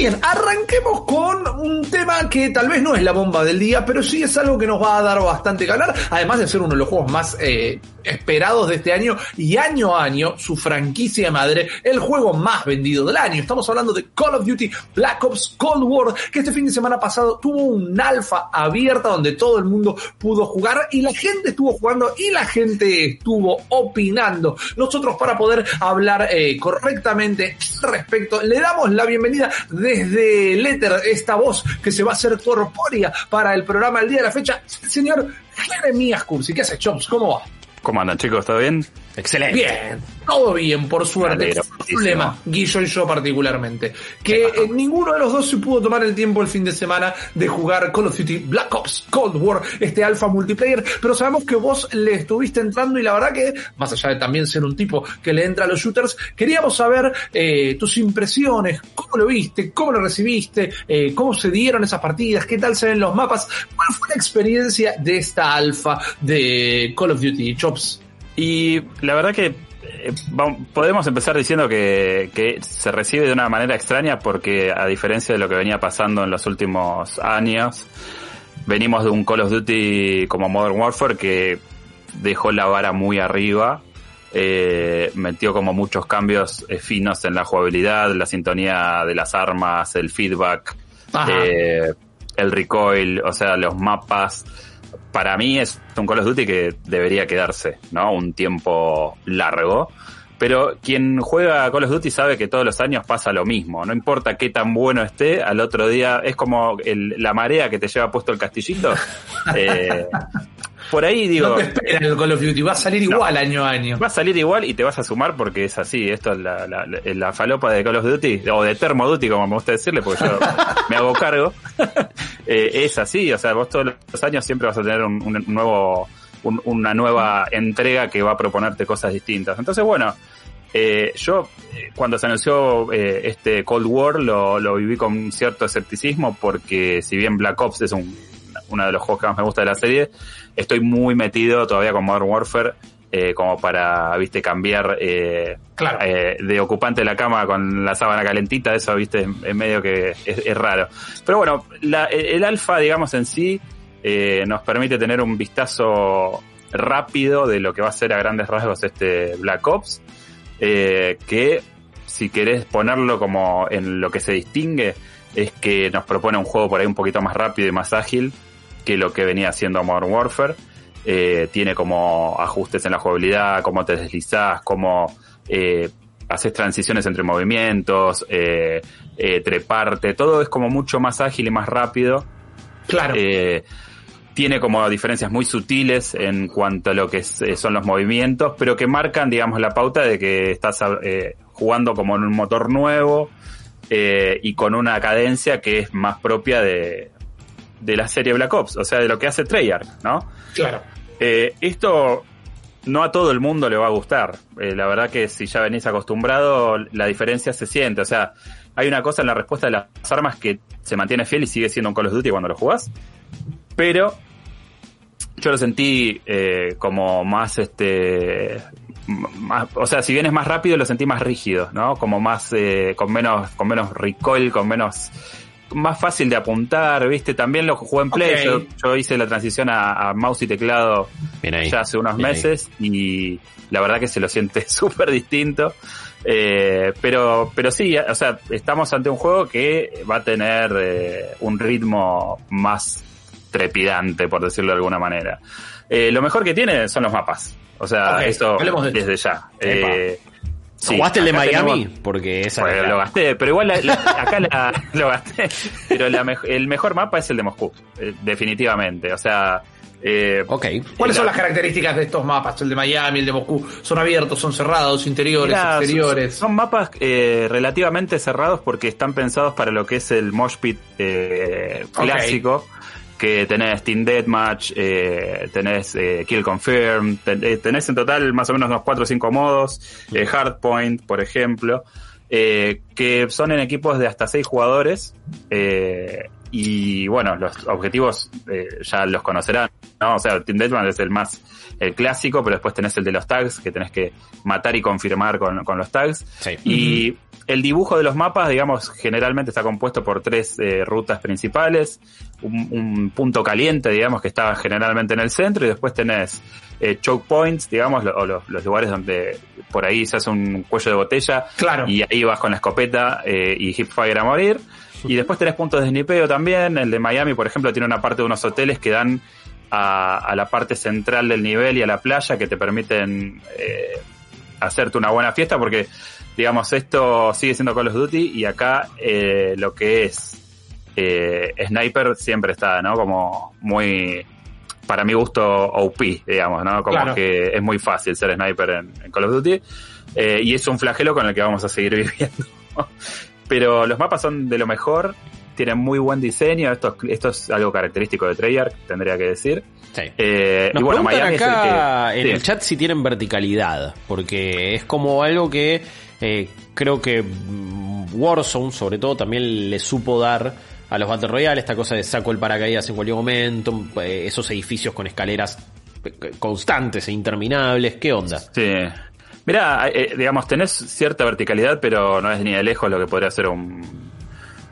Bien, arranquemos con un tema que tal vez no es la bomba del día, pero sí es algo que nos va a dar bastante que hablar, además de ser uno de los juegos más eh, esperados de este año y año a año su franquicia madre, el juego más vendido del año. Estamos hablando de Call of Duty Black Ops Cold War, que este fin de semana pasado tuvo un alfa abierta donde todo el mundo pudo jugar y la gente estuvo jugando y la gente estuvo opinando. Nosotros para poder hablar eh, correctamente respecto, le damos la bienvenida desde el éter, esta voz que se va a hacer corpórea para el programa el día de la fecha, señor Jeremías Cursi. ¿Qué hace, Chops? ¿Cómo va? ¿Cómo andan chicos? ¿Todo bien? Excelente. Bien, todo bien, por suerte. Alegro, problema, Guillo y yo particularmente, que eh, ninguno de los dos se pudo tomar el tiempo el fin de semana de jugar Call of Duty Black Ops Cold War, este alfa multiplayer, pero sabemos que vos le estuviste entrando y la verdad que, más allá de también ser un tipo que le entra a los shooters, queríamos saber eh, tus impresiones, cómo lo viste, cómo lo recibiste, eh, cómo se dieron esas partidas, qué tal se ven los mapas, cuál fue la experiencia de esta alfa de Call of Duty Y la verdad que eh, podemos empezar diciendo que, que se recibe de una manera extraña porque a diferencia de lo que venía pasando en los últimos años, venimos de un Call of Duty como Modern Warfare que dejó la vara muy arriba, eh, metió como muchos cambios eh, finos en la jugabilidad, la sintonía de las armas, el feedback, eh, el recoil, o sea, los mapas. Para mí es un Call of Duty que debería quedarse, ¿no? Un tiempo largo. Pero quien juega Call of Duty sabe que todos los años pasa lo mismo. No importa qué tan bueno esté, al otro día es como el- la marea que te lleva puesto el castillito. Eh, por ahí digo, No te espera el Call of Duty, va a salir igual año a año. va a salir igual y te vas a sumar porque es así. Esto es la, la, la- la falopa de Call of Duty, o de Thermo Duty, como me gusta decirle, porque yo me hago cargo. Eh, es así, o sea, vos todos los años siempre vas a tener un, nuevo, un- una nueva entrega que va a proponerte cosas distintas. Entonces, bueno, eh, yo eh, cuando se anunció eh, este Cold War lo, lo viví con cierto escepticismo porque si bien Black Ops es un, uno de los juegos que más me gusta de la serie, estoy muy metido todavía con Modern Warfare eh, como para, viste, cambiar eh, Claro. eh, de ocupante de la cama con la sábana calentita, eso, viste, es medio que es, es raro. Pero bueno, la- el, alfa, digamos, en sí, nos permite tener un vistazo rápido de lo que va a ser a grandes rasgos este Black Ops, que si querés ponerlo como en lo que se distingue, es que nos propone un juego por ahí un poquito más rápido y más ágil que lo que venía haciendo Modern Warfare. Eh, tiene como ajustes en la jugabilidad, cómo te deslizás, cómo eh, haces transiciones entre movimientos, eh, eh, treparte, todo es como mucho más ágil y más rápido. Claro. Eh, tiene como diferencias muy sutiles en cuanto a lo que es- son los movimientos, pero que marcan, digamos, la pauta de que estás jugando como en un motor nuevo y con una cadencia que es más propia de, de la serie Black Ops, o sea, de lo que hace Treyarch, ¿no? claro. Eh, esto no a todo el mundo le va a gustar. Eh, la verdad que si ya venís acostumbrado, la diferencia se siente. O sea, hay una cosa en la respuesta de las armas que se mantiene fiel y sigue siendo un Call of Duty cuando lo jugás. Pero yo lo sentí eh, como más este más, o sea si bien es más rápido lo sentí más rígido no como más eh, con menos con menos recoil con menos más fácil de apuntar viste también lo jugué en play yo, yo hice la transición a, a mouse y teclado ahí. ya hace unos ahí. meses y la verdad que se lo siente súper distinto. Eh, pero, pero sí, o sea, estamos ante un juego que va a tener eh, un ritmo más trepidante, por decirlo de alguna manera. Eh, lo mejor que tiene son los mapas. O sea, Ok, eso hablemos de desde ya. Sí, ¿Jugaste el de Miami? tenemos- Porque esa bueno, es la- lo gasté, pero igual la- la- acá la- lo gasté. Pero la mej- el mejor mapa es el de Moscú, eh, definitivamente. O sea, eh, Ok. ¿Cuáles la- son las características de estos mapas? El de Miami, el de Moscú. ¿Son abiertos, son cerrados, interiores, son- exteriores? Son, mapas eh, relativamente cerrados porque están pensados para lo que es el mosh pit eh, Ok. Que tenés Team Deathmatch, eh, tenés eh, Kill Confirm, ten- eh, tenés en total más o menos unos 4 o 5 modos, eh, Hardpoint, por ejemplo, eh, que son en equipos de hasta 6 jugadores, eh, y bueno, los objetivos eh, ya los conocerán, ¿no? O sea, Team Deathmatch es el más, el clásico, pero después tenés el de los tags, que tenés que matar y confirmar con, con los tags. Sí. Y el dibujo de los mapas, digamos, generalmente está compuesto por tres eh, rutas principales, un, un punto caliente, digamos, que está generalmente en el centro, y después tenés eh, choke points, digamos, lo- o los, los lugares donde por ahí se hace un cuello de botella, Claro. y ahí vas con la escopeta eh, y hipfire a morir. Y después tenés puntos de snipeo también. El de Miami, por ejemplo, tiene una parte de unos hoteles que dan a, a la parte central del nivel y a la playa que te permiten eh, hacerte una buena fiesta porque, digamos, esto sigue siendo Call of Duty y acá eh, lo que es eh, Sniper siempre está, ¿no? Como muy, para mi gusto, OP, digamos, ¿no? Como Claro. que es muy fácil ser Sniper en, en Call of Duty. Eh, y es un flagelo con el que vamos a seguir viviendo. Pero los mapas son de lo mejor, tienen muy buen diseño, esto, es- esto es algo característico de Treyarch, tendría que decir. Sí. Eh, Nos y bueno, preguntan Miami es el que... en sí. el chat si tienen verticalidad, porque es como algo que eh, creo que mm, Warzone, sobre todo, también le supo dar a los Battle Royale, esta cosa de saco el paracaídas en cualquier momento, eh, esos edificios con escaleras eh, constantes e interminables, ¿qué onda? Sí. Mirá, eh, digamos, tenés cierta verticalidad, pero no es ni de lejos lo que podría ser un,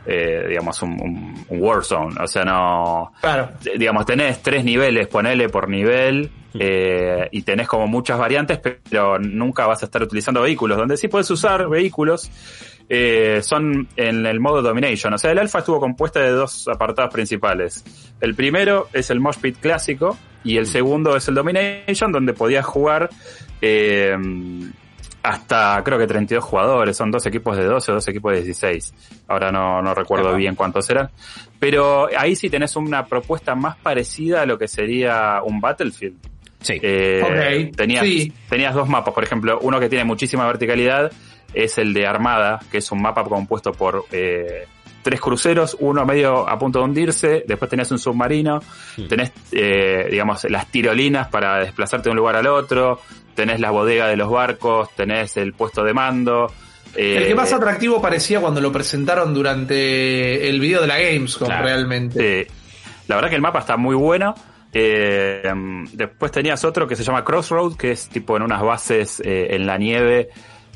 eh, digamos, un, un, un Warzone. O sea, no, Claro. eh, digamos, tenés tres niveles, ponele por nivel, eh, y tenés como muchas variantes, pero nunca vas a estar utilizando vehículos. Donde sí puedes usar vehículos, eh, son en el modo Domination. O sea, el alfa estuvo compuesta de dos apartados principales. El primero es el Mosh Pit clásico, y el segundo es el Domination, donde podías jugar eh, hasta creo que 32 jugadores, son dos equipos de 12 o dos equipos de 16. Ahora no, no recuerdo bien cuántos eran. Pero ahí sí tenés una propuesta más parecida a lo que sería un Battlefield. Sí. Eh, Ok, tenías, sí. tenías dos mapas, por ejemplo, uno que tiene muchísima verticalidad es el de Armada, que es un mapa compuesto por eh, tres cruceros, uno medio a punto de hundirse, después tenés un submarino, tenés, eh, digamos, las tirolinas para desplazarte de un lugar al otro, tenés la bodega de los barcos, tenés el puesto de mando. eh, El que más atractivo parecía cuando lo presentaron durante el video de la Gamescom, Claro. realmente. Sí. La verdad que el mapa está muy bueno. Eh, después tenías otro que se llama Crossroad, que es tipo en unas bases eh, en la nieve,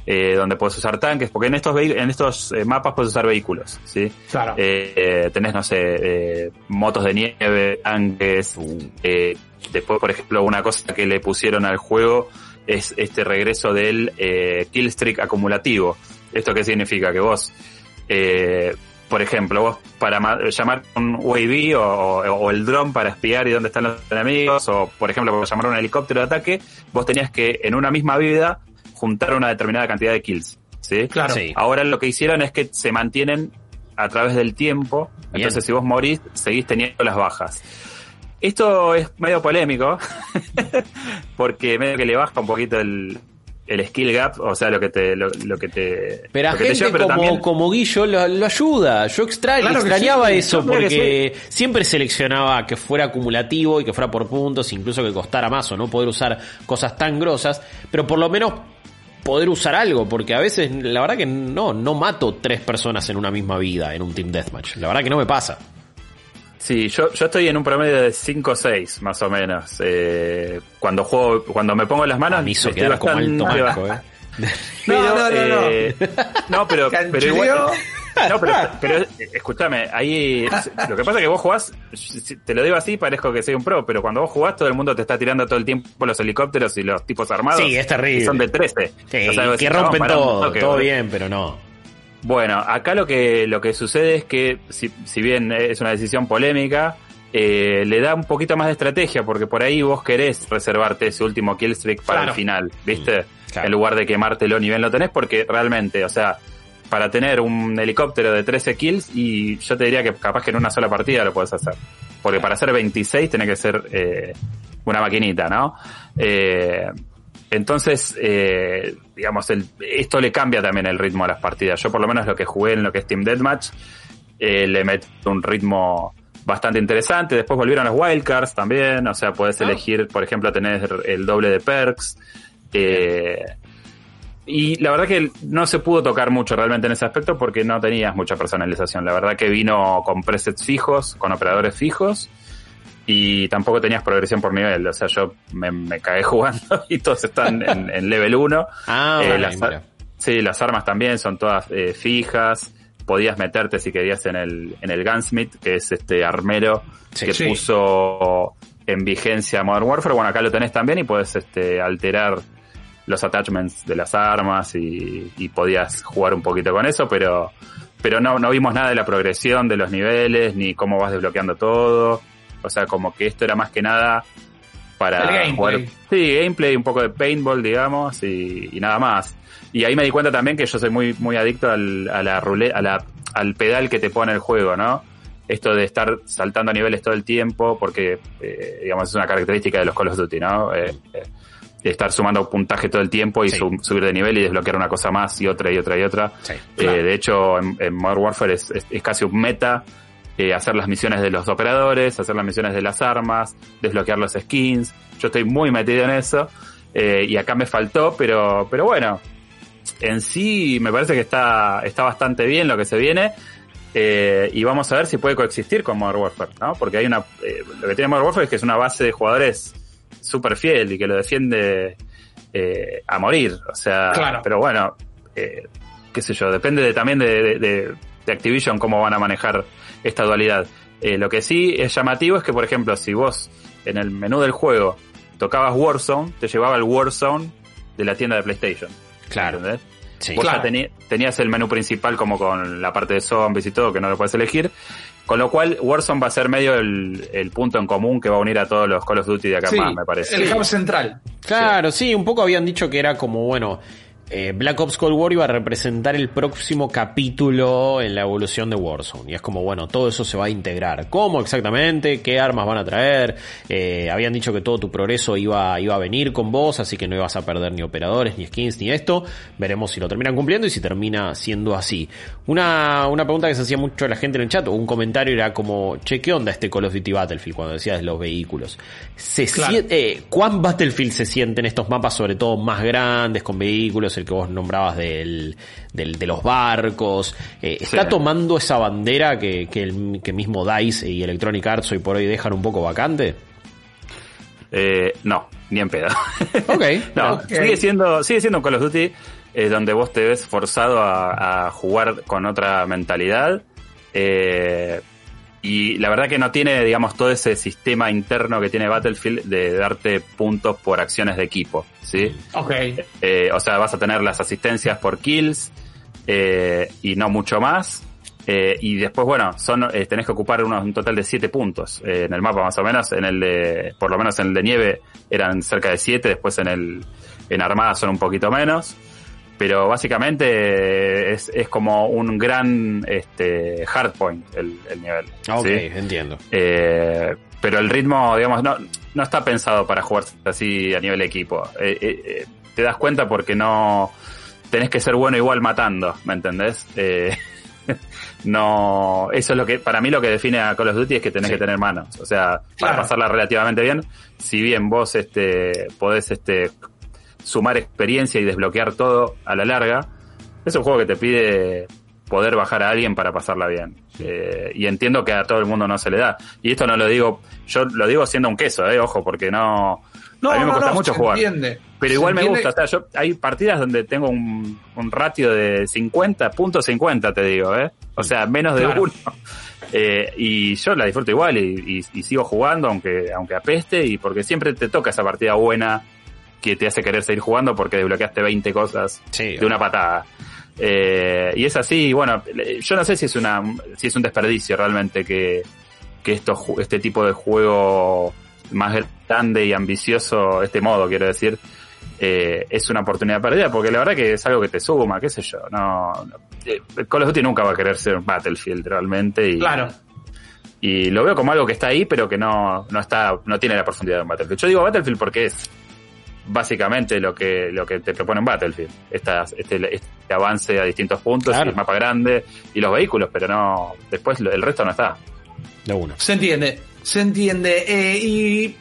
eh, donde puedes usar tanques, porque en estos en estos eh, mapas puedes usar vehículos, ¿sí? Claro. Tenés, no sé, eh, motos de nieve, tanques. eh, después, por ejemplo, una cosa que le pusieron al juego es este regreso del eh, killstreak acumulativo. ¿Esto qué significa? Que vos, eh, por ejemplo, vos para ma- llamar un UAV o, o- o el dron para espiar y dónde están los enemigos, o por ejemplo, para llamar un helicóptero de ataque, vos tenías que en una misma vida juntar una determinada cantidad de kills. ¿sí? Claro. Sí. Ahora lo que hicieron es que se mantienen a través del tiempo. Bien. Entonces, si vos morís, seguís teniendo las bajas. Esto es medio polémico, porque medio que le baja un poquito el, el skill gap, o sea, lo que te, lo, lo que te, Pero a lo que te gente lleva, pero como, también- como Guillo lo, lo ayuda. Yo extra- Claro extrañaba sí, eso porque siempre seleccionaba que fuera acumulativo y que fuera por puntos, incluso que costara más o no poder usar cosas tan grosas, pero por lo menos poder usar algo, porque a veces la verdad que no, no mato tres personas en una misma vida en un Team Deathmatch. La verdad que no me pasa. Sí, yo, yo estoy en un promedio de 5 o 6, más o menos. Eh, cuando juego, cuando me pongo las manos, A mí estoy como manco, baja. ¿eh? Pero, No, no, no, no. eh, no, pero, igual. No, pero, pero escúchame, ahí lo que pasa es que vos jugás, si- te lo digo así, parezco que soy un pro, pero cuando vos jugás todo el mundo te está tirando todo el tiempo los helicópteros y los tipos armados. Sí, es terrible. son de 13. Sí, O sea, vos que decís, no, rompen todo, todo bien, pero no. Bueno, acá lo que, lo que sucede es que, si, si bien es una decisión polémica, eh, le da un poquito más de estrategia, porque por ahí vos querés reservarte ese último killstreak para Claro. el final, ¿viste? Claro. En lugar de quemártelo ni bien lo tenés, porque realmente, o sea, para tener un helicóptero de 13 kills, y yo te diría que capaz que en una sola partida lo puedes hacer. Porque para hacer 26 tiene que ser eh, una maquinita, ¿no? Eh, entonces, eh, digamos, el, esto le cambia también el ritmo a las partidas. Yo por lo menos lo que jugué en lo que es Team Deathmatch, eh, le meto un ritmo bastante interesante. Después volvieron los wildcards también, o sea, podés Ah. elegir, por ejemplo, tener el doble de perks. Eh, y la verdad que no se pudo tocar mucho realmente en ese aspecto porque no tenías mucha personalización. La verdad que vino con presets fijos, con operadores fijos y tampoco tenías progresión por nivel. O sea, yo me, me cagué jugando y todos están en, en level 1. Ah, Eh, vale, las, mira. sí, las armas también son todas eh, fijas. Podías meterte si querías en el, en el Gunsmith, que es este armero Sí. que Sí. puso en vigencia Modern Warfare. Bueno, acá lo tenés también y puedes este, alterar los attachments de las armas y, y podías jugar un poquito con eso, pero, pero no, no vimos nada de la progresión de los niveles, ni cómo vas desbloqueando todo. O sea, como que esto era más que nada para gameplay. jugar. Sí, gameplay, un poco de paintball, digamos, y, y nada más. Y ahí me di cuenta también que yo soy muy, muy adicto al, a la ruleta, a la, al pedal que te pone el juego, ¿no? Esto de estar saltando a niveles todo el tiempo, porque, eh, digamos, es una característica de los Call of Duty, ¿no? Eh, eh, estar sumando puntaje todo el tiempo y Sí. sub- subir de nivel y desbloquear una cosa más y otra y otra y otra. Sí, Eh, de hecho, en, en Modern Warfare es, es- es casi un meta hacer las misiones de los operadores, hacer las misiones de las armas, desbloquear los skins. Yo estoy muy metido en eso eh, y acá me faltó, pero, pero bueno, en sí me parece que está, está bastante bien lo que se viene. eh, y vamos a ver si puede coexistir con Modern Warfare, ¿no? Porque hay una, eh, lo que tiene Modern Warfare es que es una base de jugadores súper fiel y que lo defiende eh, a morir. O sea, Claro. pero bueno, qué sé yo, depende de- también de, de- de- de Activision cómo van a manejar esta dualidad. Eh, lo que sí es llamativo es que, por ejemplo, si vos en el menú del juego tocabas Warzone, te llevaba el Warzone de la tienda de PlayStation. Claro. ¿entendés? Sí. Vos ya Claro. teni- tenías el menú principal como con la parte de zombies y todo, que no lo puedes elegir. Con lo cual, Warzone va a ser medio el, el punto en común que va a unir a todos los Call of Duty de acá Sí, más, me parece. el hub central. Claro, sí, un poco habían dicho que era como, bueno, eh, Black Ops Cold War iba a representar el próximo capítulo en la evolución de Warzone. Y es como, bueno, todo eso se va a integrar. ¿Cómo exactamente? ¿Qué armas van a traer? Eh, habían dicho que todo tu progreso iba, iba a venir con vos, así que no ibas a perder ni operadores, ni skins, ni esto. Veremos si lo terminan cumpliendo y si termina siendo así. Una, una pregunta que se hacía mucho la gente en el chat, o un comentario era como, che, ¿qué onda este Call of Duty Battlefield cuando decías de los vehículos? ¿Se Claro. sien- eh, ¿Cuán Battlefield se sienten estos mapas, sobre todo más grandes, con vehículos, el que vos nombrabas del, del- de los barcos? Eh, ¿Está Sí. tomando esa bandera que, que, el, que mismo DICE y Electronic Arts hoy por hoy dejan un poco vacante? Eh, no, ni en pedo. Ok. no, sigue siendo, sigue siendo Call of Duty eh, donde vos te ves forzado a, a jugar con otra mentalidad. Eh, y la verdad que no tiene, digamos, todo ese sistema interno que tiene Battlefield de darte puntos por acciones de equipo, ¿sí? Ok. Eh, o sea, vas a tener las asistencias por kills eh, y no mucho más. Eh, y después, bueno, son eh, tenés que ocupar unos, un total de 7 puntos en el mapa, más o menos. En el de, por lo menos en el de nieve eran cerca de 7, después en el, en armada son un poquito menos. Pero básicamente eh, es, es como un gran este, hardpoint el, el nivel. Ok, ¿sí? entiendo. Eh, pero el ritmo, digamos, no, no está pensado para jugar así a nivel equipo. Eh, eh, eh, te das cuenta porque no tenés que ser bueno igual matando, ¿me entendés? Eh, no, eso es lo que, para mí lo que define a Call of Duty es que tenés Sí. que tener manos. O sea, para Claro. pasarla relativamente bien, si bien vos este, podés este, sumar experiencia y desbloquear todo a la larga, es un juego que te pide poder bajar a alguien para pasarla bien. Eh, y entiendo que a todo el mundo no se le da. Y esto no lo digo, yo lo digo siendo un queso, eh, ojo, porque no... No, a mí me no, cuesta no, mucho jugar. entiende. Pero igual me gusta, o sea, yo, hay partidas donde tengo un, un ratio de 50, punto 50 te digo, ¿eh? O sea, menos de Claro. uno. Eh, y yo la disfruto igual y, y- y sigo jugando aunque, aunque apeste y porque siempre te toca esa partida buena que te hace querer seguir jugando porque desbloqueaste 20 cosas Sí, de una patada. Eh, y es así, bueno, yo no sé si es una, si es un desperdicio realmente que, que esto, este tipo de juego más grande y ambicioso, este modo quiero decir, eh, es una oportunidad perdida, porque la verdad que es algo que te suma, qué sé yo, no, no- eh, Call of Duty nunca va a querer ser un Battlefield realmente y, Claro. y lo veo como algo que está ahí, pero que no, no está, no tiene la profundidad de un Battlefield. Yo digo Battlefield porque es básicamente lo que, lo que te propone un Battlefield. Estas- este, este avance a distintos puntos, Claro. y el mapa grande y los vehículos, pero no, después lo- el resto no está. de una. Se entiende, se entiende. Eh, y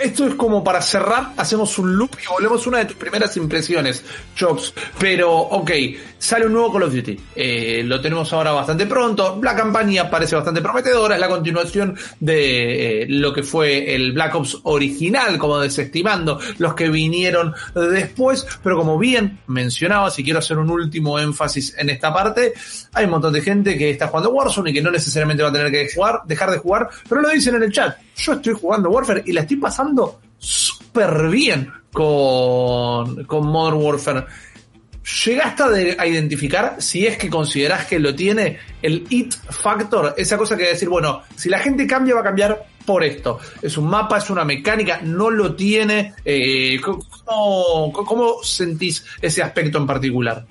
esto es como para cerrar, hacemos un loop y volvemos una de tus primeras impresiones, Chops. Pero, ok, sale un nuevo Call of Duty. Eh, lo tenemos ahora bastante pronto. La campaña parece bastante prometedora. Es la continuación de eh, lo que fue el Black Ops original, como desestimando los que vinieron después. Pero como bien mencionaba, si quiero hacer un último énfasis en esta parte, hay un montón de gente que está jugando Warzone y que no necesariamente va a tener que jugar, dejar de jugar, pero lo dicen en el chat. Yo estoy jugando Warfare y la estoy pasando súper bien con, con Modern Warfare. ¿Llegaste a, a identificar si es que considerás que lo tiene el it factor? Esa cosa que decir, bueno, si la gente cambia, va a cambiar por esto. Es un mapa, es una mecánica, no lo tiene. Eh, ¿cómo, ¿Cómo sentís ese aspecto en particular?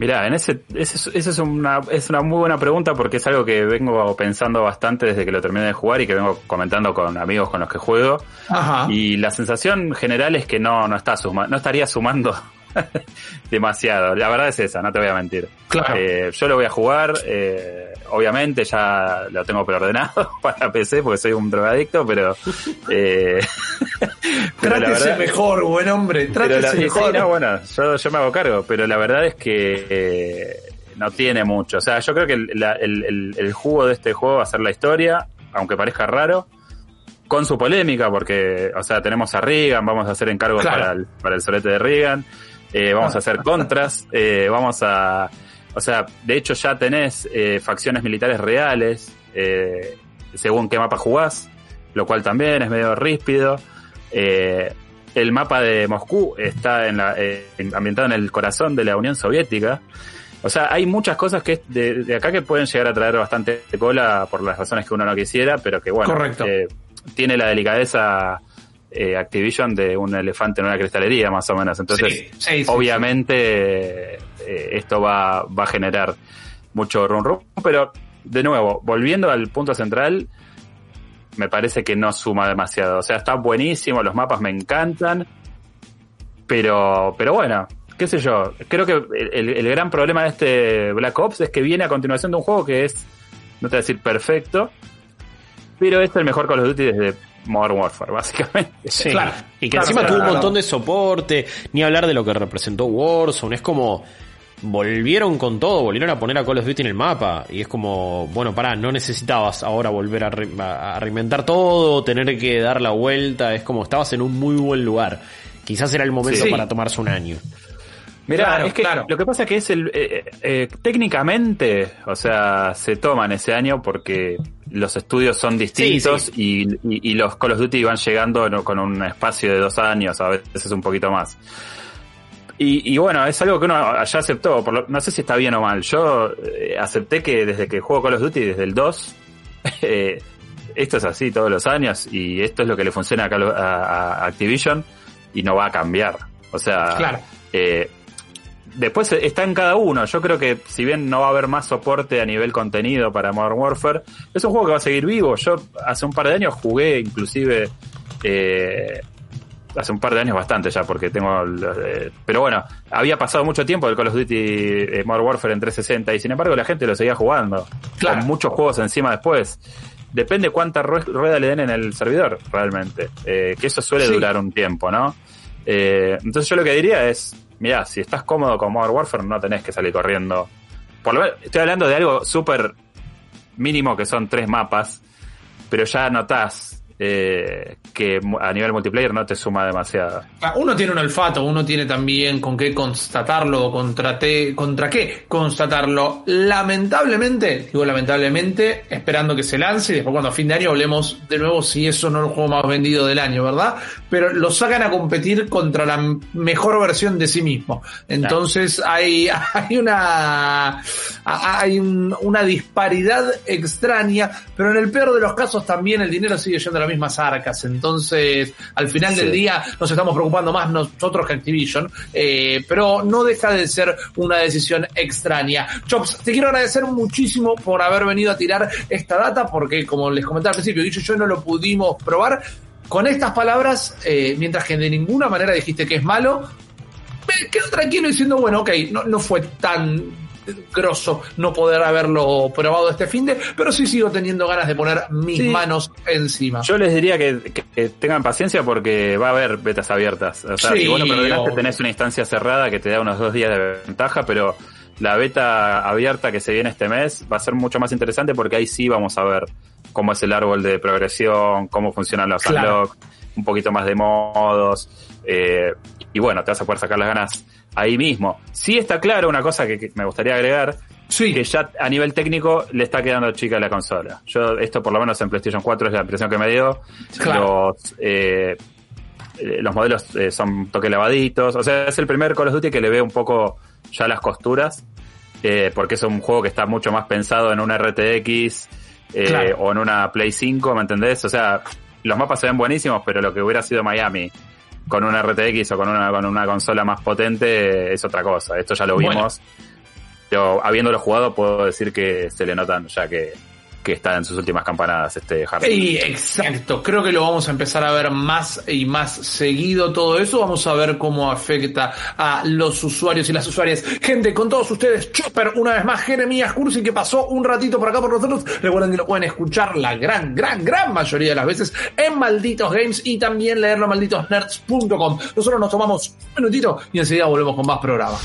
Mirá, en ese, ese, es- esa es una, es una muy buena pregunta porque es algo que vengo pensando bastante desde que lo terminé de jugar y que vengo comentando con amigos con los que juego. Ajá. Y la sensación general es que no, no está suma, no estaría sumando demasiado. La verdad es esa, no te voy a mentir. Claro. Eh, yo lo voy a jugar, eh, obviamente ya lo tengo preordenado para PC porque soy un drogadicto, pero, eh, pero la Trátese verdad- mejor, buen hombre. la- Trátese sí, mejor. no, bueno, yo, yo me hago cargo, pero la verdad es que eh, no tiene mucho. O sea, yo creo que el, la- el- el- el jugo de este juego va a ser la historia, aunque parezca raro, con su polémica, porque, o sea, tenemos a Reagan, vamos a hacer encargos Claro. para, el, para el solete de Reagan, eh, vamos a hacer contras, eh, vamos a... O sea, de hecho ya tenés eh, facciones militares reales, eh, según qué mapa jugás, lo cual también es medio ríspido. Eh, el mapa de Moscú está en la, eh, en- ambientado en el corazón de la Unión Soviética. O sea, hay muchas cosas que es de, de acá que pueden llegar a traer bastante cola por las razones que uno no quisiera, pero que bueno, Correcto. eh, tiene la delicadeza eh, Activision de un elefante en una cristalería, más o menos. Entonces, Sí, sí, sí, obviamente eh, esto va, va a generar mucho rum rum, pero de nuevo, volviendo al punto central, me parece que no suma demasiado. O sea, está buenísimo, los mapas me encantan, pero, pero bueno, qué sé yo, creo que el, el- el gran problema de este Black Ops es que viene a continuación de un juego que es, no te voy a decir perfecto, pero es el mejor Call of Duty desde Modern Warfare, básicamente. Sí, Claro, y que claro, encima tuvo un montón de soporte, ni hablar de lo que representó Warzone, es como volvieron con todo, volvieron a poner a Call of Duty en el mapa y es como, bueno, pará, no necesitabas ahora volver a, re- a- a reinventar todo, tener que dar la vuelta, es como estabas en un muy buen lugar. Quizás era el momento Sí. para tomarse un año. Claro, es que claro. lo que pasa que es el eh, eh, técnicamente, o sea, se toman ese año porque los estudios son distintos Y, y- y los Call of Duty van llegando con un espacio de dos años, a veces un poquito más. Y, y bueno, es algo que uno ya aceptó, por lo- no sé si está bien o mal. Yo eh, acepté que desde que juego Call of Duty, desde el 2, eh, esto es así todos los años y esto es lo que le funciona a- a Activision y no va a cambiar. O sea, Claro. eh, después está en cada uno. Yo creo que si bien no va a haber más soporte a nivel contenido para Modern Warfare, es un juego que va a seguir vivo. Yo hace un par de años jugué inclusive... Eh, hace un par de años bastante ya, porque tengo... eh, pero bueno, había pasado mucho tiempo del Call of Duty eh, Modern Warfare en 360 y sin embargo la gente lo seguía jugando. Claro. Con muchos juegos encima después. Depende cuánta rue- rueda le den en el servidor, realmente. Eh, que eso suele Sí. durar un tiempo, ¿no? Eh, entonces yo lo que diría es, mira, si estás cómodo con Modern Warfare no tenés que salir corriendo. Por lo menos, estoy hablando de algo súper mínimo que son tres mapas, pero ya notás eh, que a nivel multiplayer no te suma demasiado. Ah, Uno tiene un olfato, uno tiene también con qué constatarlo, o contra, te- contra qué constatarlo. Lamentablemente, digo lamentablemente, esperando que se lance y después cuando a fin de año hablemos de nuevo si eso no es el juego más vendido del año, ¿verdad? Pero lo sacan a competir contra la mejor versión de sí mismo. Entonces hay, hay una hay un- una disparidad extraña, pero en el peor de los casos también el dinero sigue yendo a las mismas arcas. Entonces, al final del día nos estamos preocupando más nosotros que Activision, eh, pero no deja de ser una decisión extraña. Chops, te quiero agradecer muchísimo por haber venido a tirar esta data, porque como les comentaba al principio, dicho yo no lo pudimos probar. Con estas palabras, eh, mientras que de ninguna manera dijiste que es malo, me quedo tranquilo diciendo, bueno, ok, no, no fue tan grosso no poder haberlo probado este fin de, pero sí sigo teniendo ganas de poner mis Sí. manos encima. Yo les diría que, que- que tengan paciencia porque va a haber betas abiertas. O sea, Sí, si vos lo perdonaste, obvio. tenés una instancia cerrada que te da unos dos días de ventaja, pero la beta abierta que se viene este mes va a ser mucho más interesante porque ahí sí vamos a ver cómo es el árbol de progresión, cómo funcionan los Claro. unlock, un poquito más de modos. eh, y bueno, te vas a poder sacar las ganas ahí mismo. Sí está claro una cosa que, que me gustaría agregar, Sí. que ya a nivel técnico le está quedando chica la consola. Yo, esto por lo menos en PlayStation 4 es la impresión que me dio. Claro. Los, eh, los modelos eh, son toque lavaditos. O sea, es el primer Call of Duty que le veo un poco ya las costuras. eh, porque es un juego que está mucho más pensado en una RTX eh, Claro. o en una Play 5, ¿me entendés? O sea, los mapas se ven buenísimos, pero lo que hubiera sido Miami con una RTX o con una, con una consola más potente es otra cosa. Esto ya lo Bueno. vimos. Pero habiéndolo jugado, puedo decir que se le notan ya que, que está en sus últimas campanadas este Harry. Y exacto, creo que lo vamos a empezar a ver más y más seguido todo eso. Vamos a ver cómo afecta a los usuarios y las usuarias. Gente, con todos ustedes, Chopper, una vez más, Jeremías Cursi, que pasó un ratito por acá por nosotros. Recuerden que lo pueden escuchar la gran, gran, gran mayoría de las veces en Malditos Games y también leerlo en malditosnerds.com. Nosotros nos tomamos un minutito y enseguida volvemos con más programa.